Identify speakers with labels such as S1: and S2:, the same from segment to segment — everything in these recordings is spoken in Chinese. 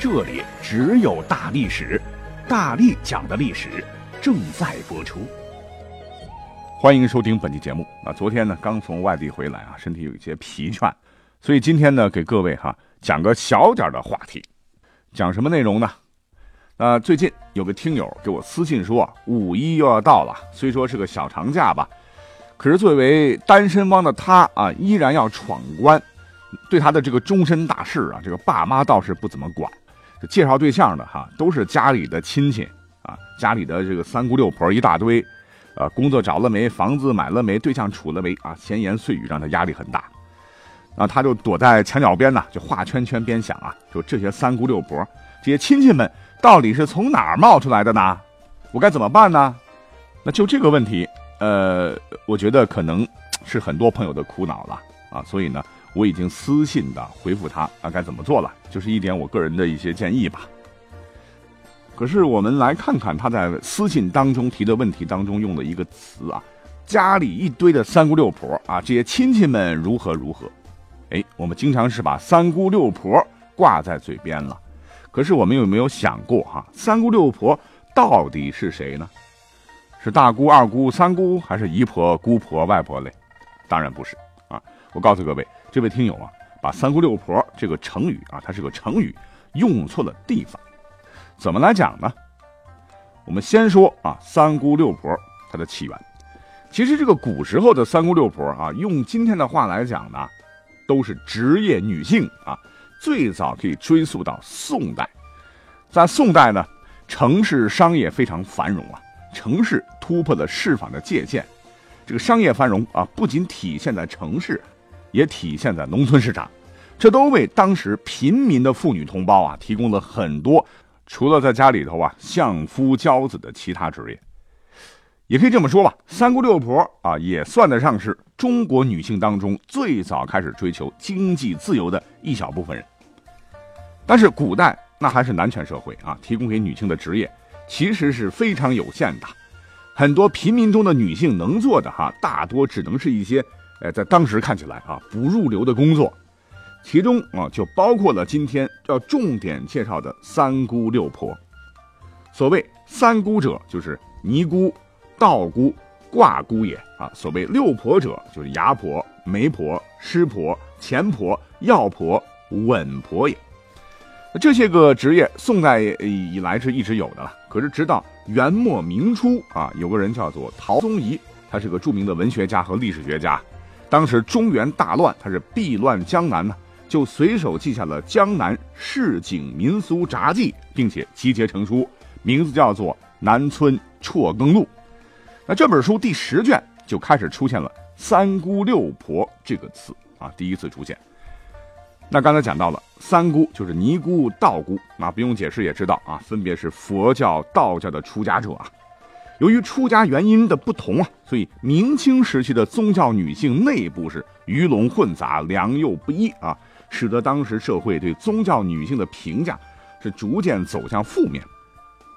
S1: 这里只有大历史，大力讲的历史正在播出。
S2: 欢迎收听本期节目。啊，昨天呢刚从外地回来啊，身体有一些疲倦，所以今天呢给各位哈讲个小点的话题。讲什么内容呢？那最近有个听友给我私信说，五一又要到了，虽说是个小长假吧，可是作为单身汪的他啊，依然要闯关。对他的这个终身大事啊，这个爸妈倒是不怎么管。介绍对象的哈，都是家里的亲戚啊，家里的这个三姑六婆一大堆，呃，工作找了没，房子买了没，对象处了没啊，闲言碎语让他压力很大，啊，他就躲在墙角边呢，就画圈圈边想啊，就这些三姑六婆，这些亲戚们到底是从哪儿冒出来的呢？我该怎么办呢？那就这个问题，呃，我觉得可能是很多朋友的苦恼了啊，所以呢。我已经私信的回复他啊，该怎么做了？就是一点我个人的一些建议吧。可是我们来看看他在私信当中提的问题当中用的一个词啊，家里一堆的三姑六婆啊，这些亲戚们如何如何？哎，我们经常是把三姑六婆挂在嘴边了，可是我们有没有想过哈，三姑六婆到底是谁呢？是大姑、二姑、三姑，还是姨婆、姑婆、外婆嘞？当然不是啊！我告诉各位。这位听友啊，把“三姑六婆”这个成语啊，它是个成语，用错了地方。怎么来讲呢？我们先说啊，“三姑六婆”它的起源。其实这个古时候的“三姑六婆”啊，用今天的话来讲呢，都是职业女性啊。最早可以追溯到宋代，在宋代呢，城市商业非常繁荣啊，城市突破了市坊的界限。这个商业繁荣啊，不仅体现在城市。也体现在农村市场，这都为当时平民的妇女同胞啊提供了很多除了在家里头啊相夫教子的其他职业。也可以这么说吧，三姑六婆啊也算得上是中国女性当中最早开始追求经济自由的一小部分人。但是古代那还是男权社会啊，提供给女性的职业其实是非常有限的，很多平民中的女性能做的哈，大多只能是一些。呃，在当时看起来啊，不入流的工作，其中啊就包括了今天要重点介绍的三姑六婆。所谓三姑者，就是尼姑、道姑、卦姑也啊；所谓六婆者，就是牙婆、媒婆、师婆、钱婆、药婆、稳婆也。这些个职业，宋代以来是一直有的了。可是直到元末明初啊，有个人叫做陶宗仪，他是个著名的文学家和历史学家。当时中原大乱，他是避乱江南呢，就随手记下了《江南市井民俗札记》，并且集结成书，名字叫做《南村辍耕录》。那这本书第十卷就开始出现了“三姑六婆”这个词啊，第一次出现。那刚才讲到了三姑，就是尼姑、道姑，那不用解释也知道啊，分别是佛教、道教的出家者啊。由于出家原因的不同啊，所以明清时期的宗教女性内部是鱼龙混杂、良莠不一啊，使得当时社会对宗教女性的评价是逐渐走向负面。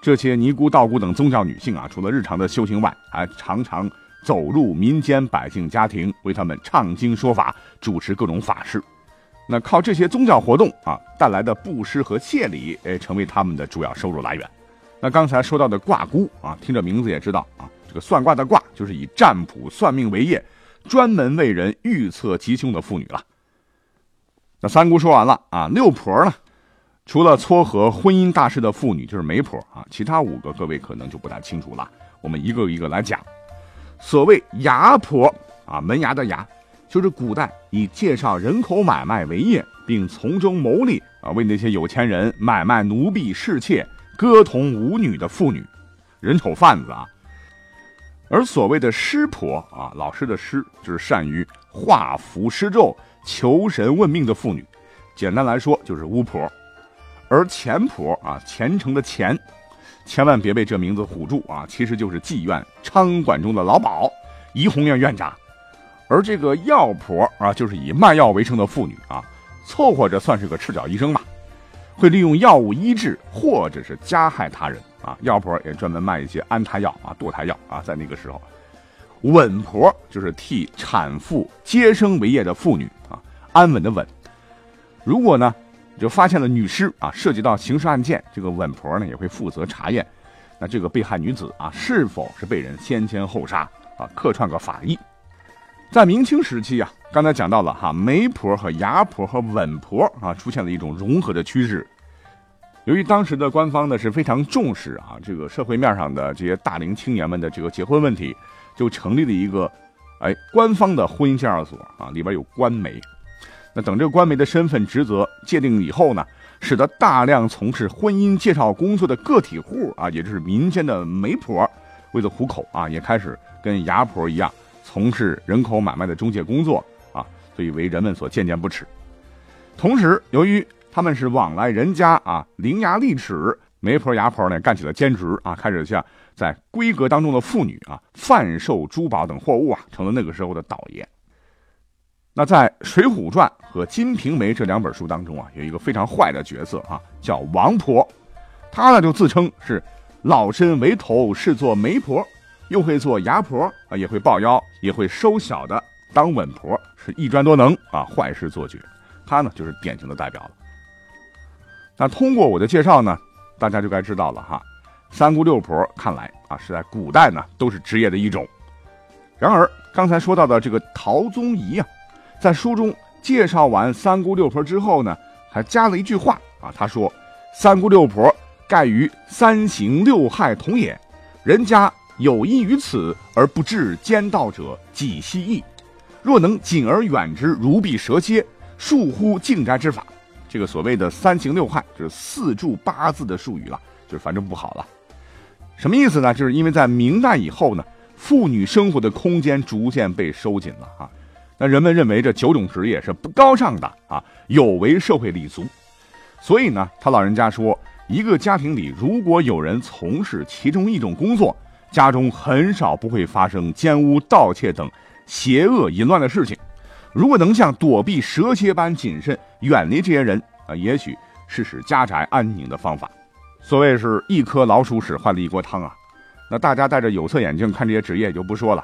S2: 这些尼姑、道姑等宗教女性啊，除了日常的修行外，还常常走入民间百姓家庭，为他们唱经说法，主持各种法事。那靠这些宗教活动啊带来的布施和谢礼，哎，成为他们的主要收入来源。那刚才说到的卦姑啊，听着名字也知道啊，这个算卦的卦就是以占卜算命为业，专门为人预测吉凶的妇女了。那三姑说完了啊，六婆呢，除了撮合婚姻大事的妇女就是媒婆啊，其他五个各位可能就不太清楚了，我们一个一个来讲。所谓牙婆啊，门牙的牙，就是古代以介绍人口买卖为业，并从中牟利啊，为那些有钱人买卖奴婢侍妾。歌童舞女的妇女，人丑贩子啊。而所谓的师婆啊，老师的师就是善于画符施咒、求神问命的妇女。简单来说就是巫婆。而钱婆啊，虔诚的虔，千万别被这名字唬住啊，其实就是妓院娼馆中的老鸨，怡红院院长。而这个药婆啊，就是以卖药为生的妇女啊，凑合着算是个赤脚医生吧，会利用药物医治或者是加害他人啊。药婆也专门卖一些安胎药啊、堕胎药啊，在那个时候。稳婆就是替产妇接生为业的妇女啊，安稳的稳。如果呢，就发现了女尸啊，涉及到刑事案件，这个稳婆呢也会负责查验，那这个被害女子啊是否是被人先奸后杀啊，客串个法医。在明清时期啊，刚才讲到了哈，媒婆和牙婆和稳婆啊出现了一种融合的趋势。由于当时的官方呢是非常重视啊这个社会面上的这些大龄青年们的这个结婚问题。就成立了一个，哎，官方的婚姻介绍所啊，里边有官媒。那等这个官媒的身份职责界定以后呢，使得大量从事婚姻介绍工作的个体户啊，也就是民间的媒婆，为了糊口啊，也开始跟牙婆一样从事人口买卖的中介工作啊，所以为人们所渐渐不齿。同时，由于他们是往来人家啊，伶牙俐齿。媒婆、牙婆呢，干起了兼职啊，开始像在闺阁当中的妇女啊贩售珠宝等货物啊，成了那个时候的倒爷。那在《水浒传》和《金瓶梅》这两本书当中啊，有一个非常坏的角色啊，叫王婆，她呢就自称是老身为头，是做媒婆，又会做牙婆啊，也会抱腰，也会收小的当稳婆，是一专多能啊，坏事做绝。她呢就是典型的代表了。那通过我的介绍呢。大家就该知道了哈，三姑六婆看来啊是在古代呢都是职业的一种。然而刚才说到的这个陶宗仪啊，在书中介绍完三姑六婆之后呢，还加了一句话啊，他说：“三姑六婆盖于三刑六害同也，人家有益于此而不至奸盗者，几希矣？若能谨而远之，如避蛇蝎，恕乎静斋之法。”这个所谓的三刑六害，就是四柱八字的术语了，就是反正不好了。什么意思呢？就是因为在明代以后呢，妇女生活的空间逐渐被收紧了啊。那人们认为这九种职业是不高尚的啊，有违社会礼俗。所以呢，他老人家说，一个家庭里如果有人从事其中一种工作，家中很少不会发生奸污、盗窃等邪恶淫乱的事情。如果能像躲避蛇蝎般谨慎，远离这些人啊，也许是使家宅安宁的方法。所谓是一颗老鼠屎坏了一锅汤啊。那大家戴着有色眼镜看这些职业就不说了，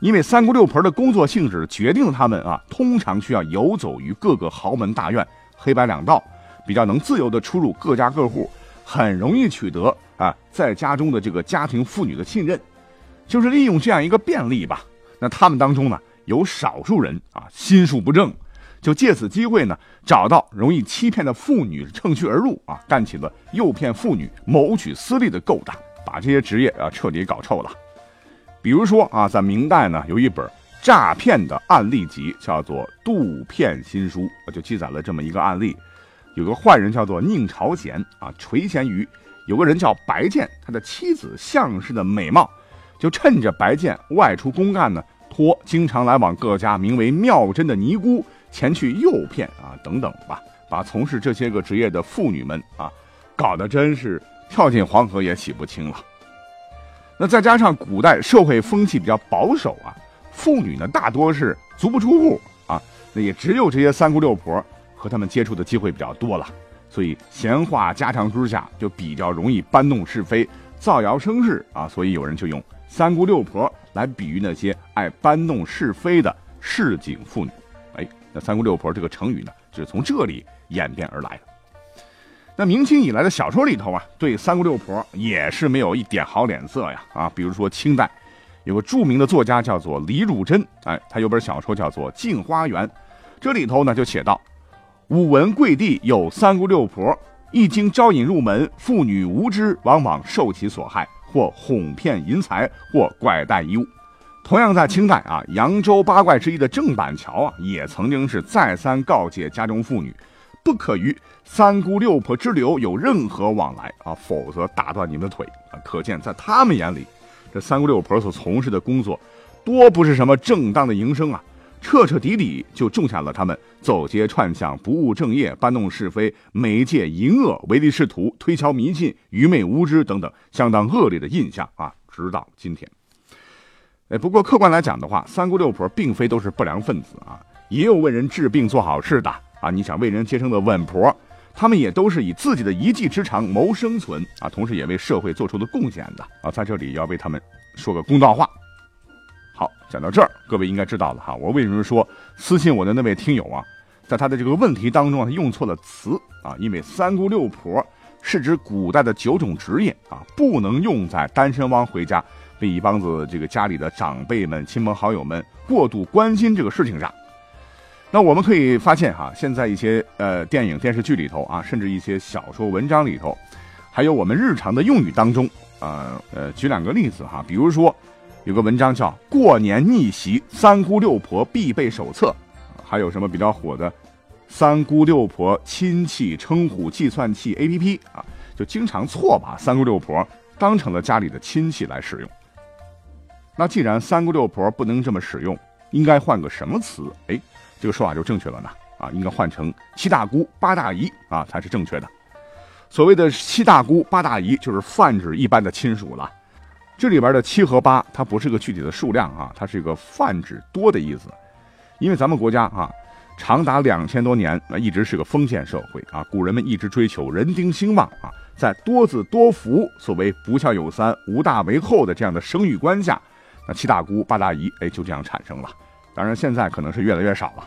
S2: 因为三姑六婆的工作性质决定了他们啊，通常需要游走于各个豪门大院，黑白两道，比较能自由的出入各家各户，很容易取得啊在家中的这个家庭妇女的信任。就是利用这样一个便利吧。那他们当中呢？有少数人啊，心术不正，就借此机会呢，找到容易欺骗的妇女，乘虚而入啊，干起了诱骗妇女、谋取私利的勾当，把这些职业啊彻底搞臭了。比如说啊，在明代呢，有一本诈骗的案例集，叫做《杜骗新书》，就记载了这么一个案例：有个坏人叫做宁朝贤啊，垂涎于有个人叫白剑，他的妻子相氏的美貌，就趁着白剑外出公干呢。托经常来往各家名为妙真的尼姑前去诱骗啊，等等吧，把从事这些个职业的妇女们啊，搞得真是跳进黄河也洗不清了。那再加上古代社会风气比较保守啊，妇女呢大多是足不出户啊，那也只有这些三姑六婆和他们接触的机会比较多了，所以闲话家常之下就比较容易搬弄是非、造谣生事啊，所以有人就用。三姑六婆来比喻那些爱搬弄是非的市井妇女，哎，那三姑六婆这个成语呢，就是从这里演变而来的。那明清以来的小说里头啊，对三姑六婆也是没有一点好脸色呀啊！比如说清代有个著名的作家叫做李汝珍，哎，他有本小说叫做《镜花缘》，这里头呢就写道：武文贵地有三姑六婆，一经招引入门，妇女无知，往往受其所害。或哄骗银财，或拐带遗物。同样在清代啊，扬州八怪之一的郑板桥啊，也曾经是再三告诫家中妇女，不可与三姑六婆之流有任何往来啊，否则打断你们的腿啊！可见在他们眼里，这三姑六婆所从事的工作，多不是什么正当的营生啊，彻彻底底就种下了他们走街串巷、不务正业、搬弄是非、媒介淫恶、唯利是图、推敲迷信、愚昧无知等等相当恶劣的印象啊，直到今天。哎，不过客观来讲的话，三姑六婆并非都是不良分子啊，也有为人治病做好事的啊。你想为人接生的稳婆，他们也都是以自己的一技之长谋生存啊，同时也为社会做出了贡献的啊。在这里要为他们说个公道话。好，讲到这儿，各位应该知道了哈。我为什么说私信我的那位听友啊，在他的这个问题当中啊，他用错了词啊？因为三姑六婆是指古代的九种职业啊，不能用在单身汪回家被一帮子这个家里的长辈们、亲朋好友们过度关心这个事情上。那我们可以发现哈，现在一些呃电影电视剧里头啊，甚至一些小说文章里头，还有我们日常的用语当中啊，呃，举两个例子哈，比如说。有个文章叫《过年逆袭三姑六婆必备手册》，还有什么比较火的“三姑六婆亲戚称呼计算器 APP” 啊，就经常错把三姑六婆当成了家里的亲戚来使用。那既然三姑六婆不能这么使用，应该换个什么词？哎，这个说法就正确了呢。啊，应该换成七大姑八大姨啊才是正确的。所谓的七大姑八大姨，就是泛指一般的亲属了。这里边的七和八，它不是个具体的数量啊，它是一个泛指多的意思。因为咱们国家啊，长达两千多年啊，一直是个封建社会啊，古人们一直追求人丁兴旺啊，在多子多福、所谓不孝有三、无大为后的这样的生育观下，那七大姑八大姨，哎，就这样产生了。当然，现在可能是越来越少了。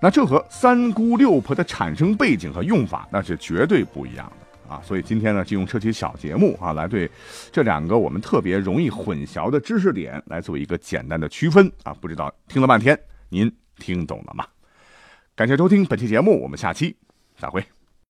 S2: 那这和三姑六婆的产生背景和用法，那是绝对不一样的。啊，所以今天呢，就用这期小节目啊，来对这两个我们特别容易混淆的知识点来做一个简单的区分啊。不知道听了半天，您听懂了吗？感谢收听本期节目，我们下期再会。